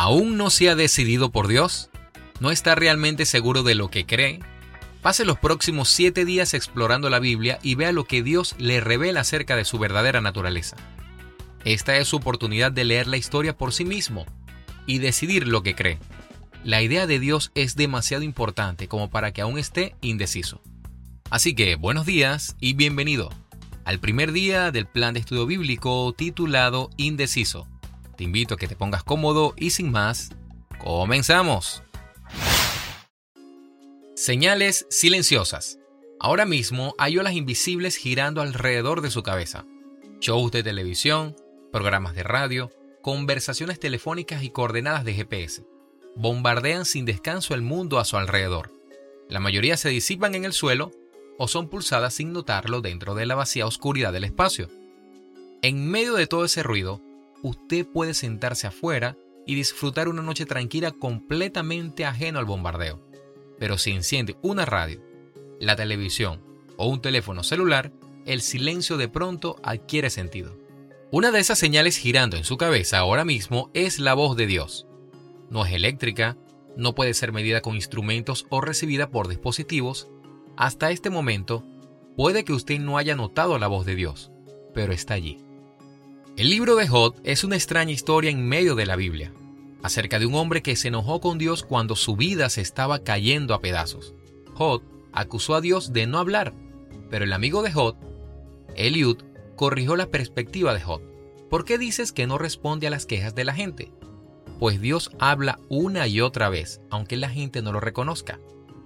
¿Aún no se ha decidido por Dios? ¿No está realmente seguro de lo que cree? Pase los próximos siete días explorando la Biblia y vea lo que Dios le revela acerca de su verdadera naturaleza. Esta es su oportunidad de leer la historia por sí mismo y decidir lo que cree. La idea de Dios es demasiado importante como para que aún esté indeciso. Así que buenos días y bienvenido al primer día del plan de estudio bíblico titulado Indeciso. Te invito a que te pongas cómodo y sin más, comenzamos. Señales silenciosas. Ahora mismo hay olas invisibles girando alrededor de su cabeza. Shows de televisión, programas de radio, conversaciones telefónicas y coordenadas de GPS. Bombardean sin descanso el mundo a su alrededor. La mayoría se disipan en el suelo o son pulsadas sin notarlo dentro de la vacía oscuridad del espacio. En medio de todo ese ruido, usted puede sentarse afuera y disfrutar una noche tranquila completamente ajeno al bombardeo. Pero si enciende una radio, la televisión o un teléfono celular, el silencio de pronto adquiere sentido. Una de esas señales girando en su cabeza ahora mismo es la voz de Dios. No es eléctrica, no puede ser medida con instrumentos o recibida por dispositivos, hasta este momento, puede que usted no haya notado la voz de Dios, pero está allí. El libro de Jod es una extraña historia en medio de la Biblia, acerca de un hombre que se enojó con Dios cuando su vida se estaba cayendo a pedazos. Jod acusó a Dios de no hablar, pero el amigo de Jod, Eliud, corrigió la perspectiva de Jod. ¿Por qué dices que no responde a las quejas de la gente? Pues Dios habla una y otra vez, aunque la gente no lo reconozca.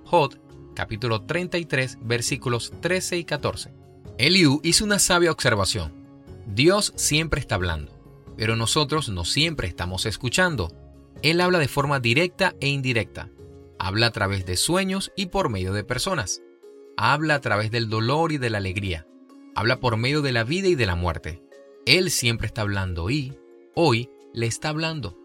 Jod capítulo 33, versículos 13 y 14. Eliú hizo una sabia observación. Dios siempre está hablando, pero nosotros no siempre estamos escuchando. Él habla de forma directa e indirecta. Habla a través de sueños y por medio de personas. Habla a través del dolor y de la alegría. Habla por medio de la vida y de la muerte. Él siempre está hablando y, hoy, le está hablando.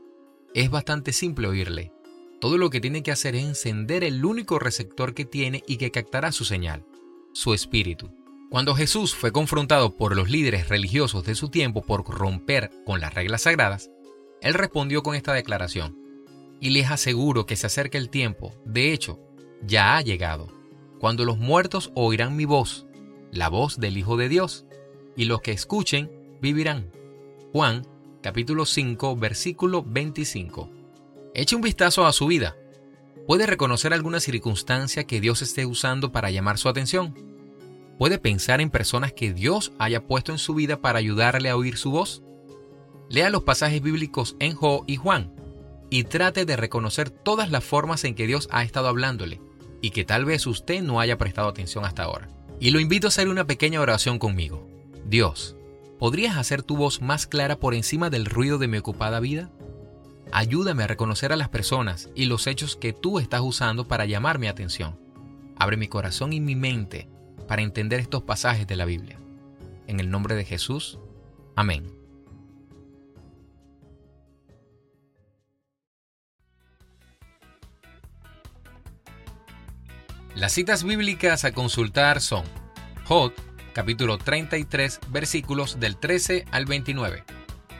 Es bastante simple oírle. Todo lo que tiene que hacer es encender el único receptor que tiene y que captará su señal, su espíritu. Cuando Jesús fue confrontado por los líderes religiosos de su tiempo por romper con las reglas sagradas, él respondió con esta declaración, y les aseguro que se acerca el tiempo, de hecho, ya ha llegado, cuando los muertos oirán mi voz, la voz del Hijo de Dios, y los que escuchen vivirán. Juan capítulo 5 versículo 25. Eche un vistazo a su vida. ¿Puede reconocer alguna circunstancia que Dios esté usando para llamar su atención? ¿Puede pensar en personas que Dios haya puesto en su vida para ayudarle a oír su voz? Lea los pasajes bíblicos en Jo y Juan y trate de reconocer todas las formas en que Dios ha estado hablándole y que tal vez usted no haya prestado atención hasta ahora. Y lo invito a hacer una pequeña oración conmigo. Dios, ¿podrías hacer tu voz más clara por encima del ruido de mi ocupada vida? Ayúdame a reconocer a las personas y los hechos que tú estás usando para llamar mi atención. Abre mi corazón y mi mente para entender estos pasajes de la Biblia. En el nombre de Jesús. Amén. Las citas bíblicas a consultar son Jod, capítulo 33, versículos del 13 al 29.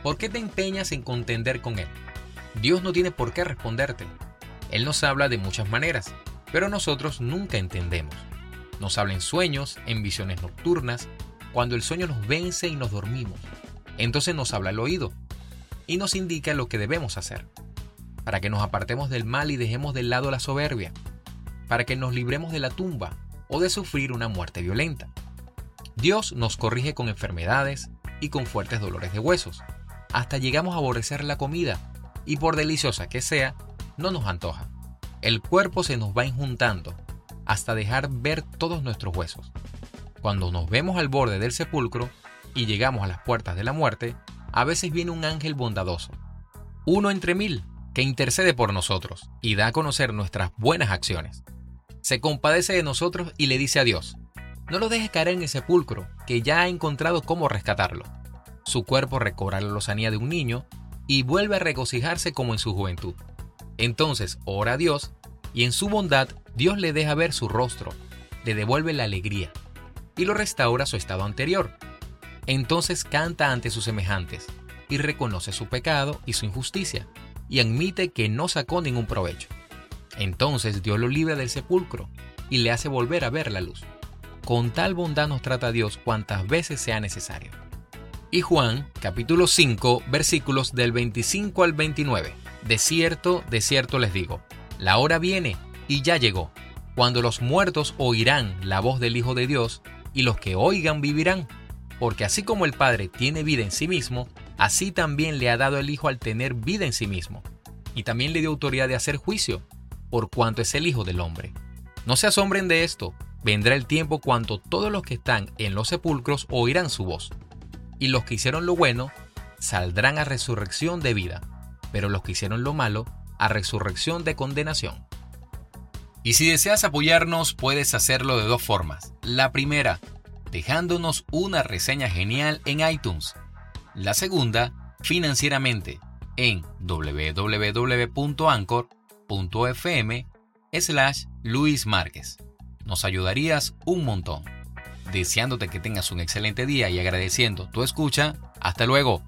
¿Por qué te empeñas en contender con él? Dios no tiene por qué responderte. Él nos habla de muchas maneras, pero nosotros nunca entendemos. Nos habla en sueños, en visiones nocturnas, cuando el sueño nos vence y nos dormimos. Entonces nos habla al oído y nos indica lo que debemos hacer, para que nos apartemos del mal y dejemos de lado la soberbia, para que nos libremos de la tumba o de sufrir una muerte violenta. Dios nos corrige con enfermedades y con fuertes dolores de huesos. Hasta llegamos a aborrecer la comida y por deliciosa que sea, no nos antoja. El cuerpo se nos va injuntando hasta dejar ver todos nuestros huesos. Cuando nos vemos al borde del sepulcro y llegamos a las puertas de la muerte, a veces viene un ángel bondadoso, uno entre mil, que intercede por nosotros y da a conocer nuestras buenas acciones. Se compadece de nosotros y le dice a Dios, no lo dejes caer en el sepulcro, que ya ha encontrado cómo rescatarlo. Su cuerpo recobra la lozanía de un niño y vuelve a regocijarse como en su juventud. Entonces ora a Dios y en su bondad Dios le deja ver su rostro, le devuelve la alegría y lo restaura a su estado anterior. Entonces canta ante sus semejantes y reconoce su pecado y su injusticia. y admite que no sacó ningún provecho. Entonces Dios lo libra del sepulcro y le hace volver a ver la luz. Con tal bondad nos trata Dios cuantas veces sea necesario. Y Juan, capítulo 5, versículos del 25 al 29. De cierto, de cierto les digo, la hora viene y ya llegó, cuando los muertos oirán la voz del Hijo de Dios y los que oigan vivirán. Porque así como el Padre tiene vida en sí mismo, así también le ha dado el Hijo al tener vida en sí mismo. Y también le dio autoridad de hacer juicio, por cuanto es el Hijo del Hombre. No se asombren de esto, vendrá el tiempo cuando todos los que están en los sepulcros oirán su voz. Y los que hicieron lo bueno saldrán a resurrección de vida, pero los que hicieron lo malo a resurrección de condenación. Y si deseas apoyarnos, puedes hacerlo de dos formas. La primera, dejándonos una reseña genial en iTunes. La segunda, financieramente, en www.anchor.fm slash Luis Márquez. Nos ayudarías un montón. Deseándote que tengas un excelente día y agradeciendo tu escucha, hasta luego.